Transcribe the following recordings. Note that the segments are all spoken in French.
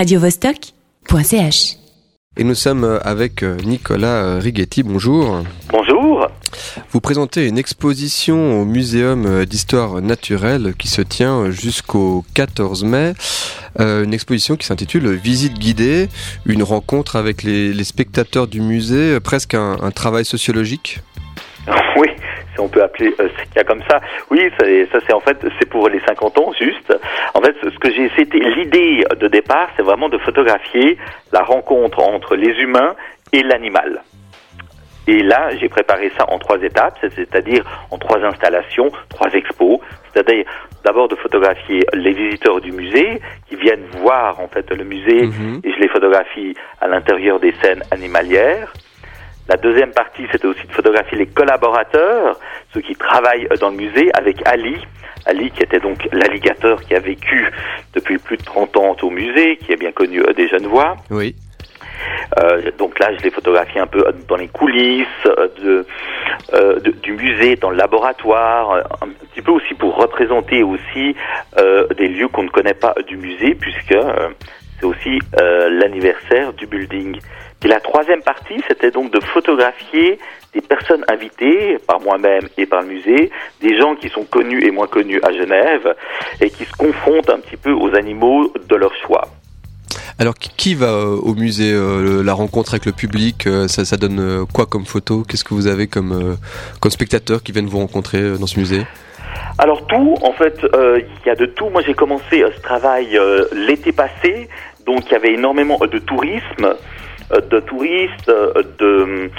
radiovostok.ch. Et nous sommes avec Nicolas Righetti. Bonjour. Bonjour. Vous présentez une exposition au Muséum d'histoire naturelle qui se tient jusqu'au 14 mai. Euh, une exposition qui s'intitule Visite guidée, une rencontre avec les, spectateurs du musée, presque un, un travail sociologique? Oui, si on peut appeler euh, cas comme ça. Oui, ça, ça c'est en fait c'est pour les 50 ans juste. En fait, ce que j'ai c'était l'idée de départ, c'est vraiment de photographier la rencontre entre les humains et l'animal. Et là, j'ai préparé ça en trois étapes, c'est-à-dire en trois installations, trois expos. C'est-à-dire d'abord de photographier les visiteurs du musée qui viennent voir en fait le musée Mhm. et je les photographie à l'intérieur des scènes animalières. La deuxième partie, c'était aussi de photographier les collaborateurs, ceux qui travaillent dans le musée, avec Ali. Ali, qui était donc l'alligateur qui a vécu depuis plus de 30 ans au musée, qui est bien connu euh, des jeunes voix. Oui. Euh, donc là, je l'ai photographié un peu dans les coulisses euh, de, euh, de- du musée, dans le laboratoire, euh, un petit peu aussi pour représenter aussi euh, des lieux qu'on ne connaît pas du musée, puisque euh, c'est aussi euh, l'anniversaire du building. Et la troisième partie, c'était donc de photographier des personnes invitées par moi-même et par le musée, des gens qui sont connus et moins connus à Genève, et qui se confrontent un petit peu aux animaux de leur choix. Alors qui- va euh, au musée euh, La rencontre avec le public, euh, ça, ça donne quoi comme photo? Qu'est-ce que vous avez comme, comme spectateurs qui viennent vous rencontrer dans ce musée? Alors tout, en fait, euh, il y a de tout. Moi, j'ai commencé euh, ce travail euh, l'été passé, donc il y avait énormément de tourisme, de touristes, euh, de,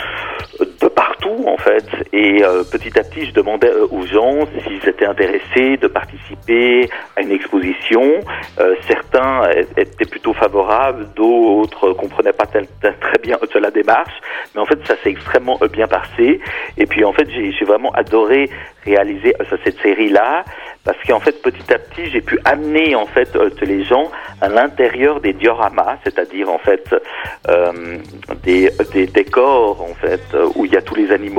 en fait. Et euh, petit à petit, je demandais euh, aux gens s'ils étaient intéressés de participer à une exposition. Euh, certains étaient plutôt favorables, d'autres comprenaient pas très bien la démarche. Mais en fait, ça s'est extrêmement bien passé. Et puis en fait, j'ai vraiment adoré réaliser cette série-là parce qu'en fait, petit à petit, j'ai pu amener en fait les gens à l'intérieur des dioramas, c'est-à-dire en fait des, des décors en fait où il y a tous les animaux.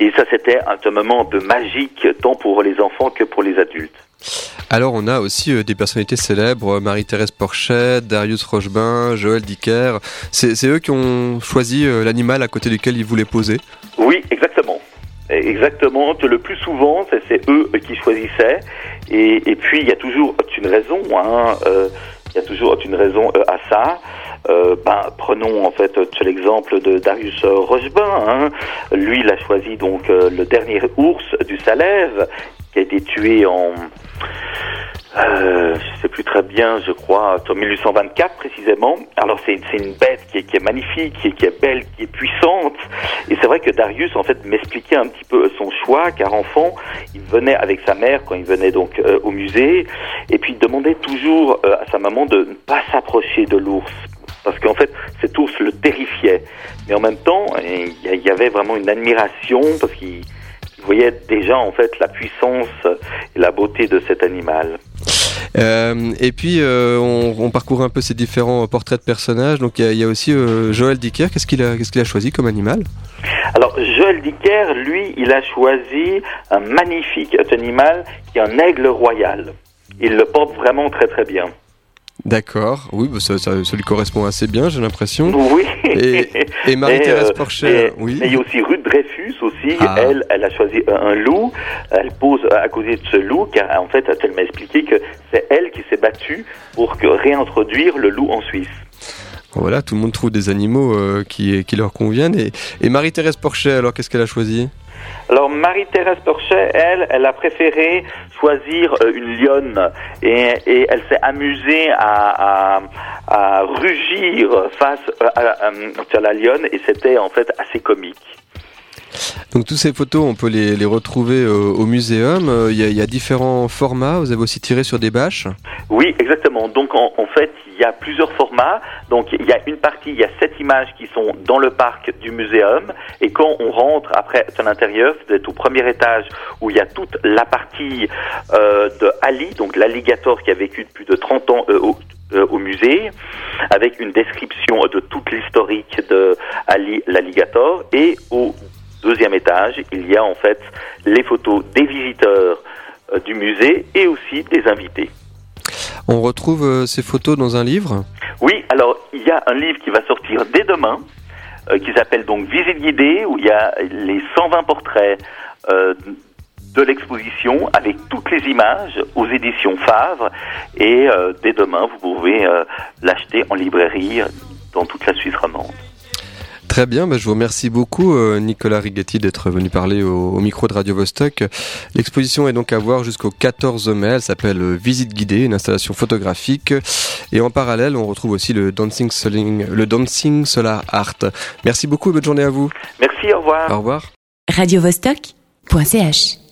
Et ça, c'était un, moment un peu magique, tant pour les enfants que pour les adultes. Alors on a aussi euh, des personnalités célèbres, euh, Marie-Thérèse Porchet, Darius Rochebin, Joël Dicker. C'est eux qui ont choisi euh, l'animal à côté duquel ils voulaient poser Oui, exactement. Exactement. Le plus souvent, c'est- eux qui choisissaient. Et, et puis, il y a toujours une raison. Hein, euh, il y a toujours une raison à ça. Euh, ben, prenons en fait euh, l'exemple de Darius Rochebin. Hein. Lui, il a choisi donc euh, le dernier ours du Salève qui a été tué en euh, je sais plus très bien, je crois, en 1824 précisément. Alors c'est une bête qui est, magnifique, qui est, belle, qui est puissante. Et c'est vrai que Darius en fait m'expliquait un petit peu son choix, car enfant, il venait avec sa mère quand il venait donc euh, au musée, et puis il demandait toujours à sa maman de ne pas s'approcher de l'ours. Parce qu'en fait, cet ours le terrifiait. Mais en même temps, il y a- il y avait vraiment une admiration parce qu'il il voyait déjà en fait la puissance et la beauté de cet animal. Euh, et puis euh, on, on parcourt un peu ces différents portraits de personnages. Donc il y a, il y a aussi euh, Joël Dicker. Qu'est-ce qu'il a, qu'est-ce qu'il a choisi comme animal? Alors Joël Dicker, lui, il a choisi un magnifique animal qui est un aigle royal. Il le porte vraiment très très bien. D'accord. Oui, bah, ça, ça- ça lui correspond assez bien, j'ai l'impression. Oui. Et, et Marie-Thérèse euh, Porchet, mais- oui. mais il y a aussi Ruth Dreyfus aussi. Ah. Elle, elle a choisi un, un loup. Elle pose à côté de ce loup car en fait, elle m'a expliqué que c'est elle qui s'est battue pour que réintroduire le loup en Suisse. Voilà, tout le monde trouve des animaux euh, qui, qui leur conviennent. Et, et Marie-Thérèse Porchet, alors qu'est-ce qu'elle a choisi? Alors Marie-Thérèse Porchet, elle, elle a préféré choisir euh, une lionne et, elle s'est amusée à, à, rugir face à, à- à la lionne et c'était en fait assez comique. Donc toutes ces photos, on peut les, les retrouver euh, au muséum. Euh, Il y, a, y a différents formats. Vous avez aussi tiré sur des bâches. Oui, exactement. Donc en, en fait, il y a plusieurs formats. Donc il y a une partie, il y a sept images qui sont dans le parc du muséum. Et quand on rentre après à l'intérieur, c'est au premier étage où il y a toute la partie euh, de Ali, donc l'alligator qui a vécu depuis de 30 ans euh, au, euh, au musée, avec une description de toute l'historique de Ali l'alligator. Et au deuxième étage, il y a en fait les photos des visiteurs euh, du musée et aussi des invités. On retrouve ces photos dans un livre? Oui, alors il y a un livre qui va sortir dès demain, qui s'appelle donc Visite guidée, où il y a les 120 portraits de l'exposition avec toutes les images aux éditions Favre et dès demain vous pouvez l'acheter en librairie dans toute la Suisse romande. Très bien, bah, je vous remercie beaucoup euh, Nicolas Righetti d'être venu parler au, micro de Radio Vostok. L'exposition est donc à voir jusqu'au 14 mai, elle s'appelle euh, Visite guidée, une installation photographique. Et en parallèle, on retrouve aussi le Dancing, le dancing Solar Art. Merci beaucoup et bonne journée à vous. Merci, au revoir. Au revoir. Radio Vostok.ch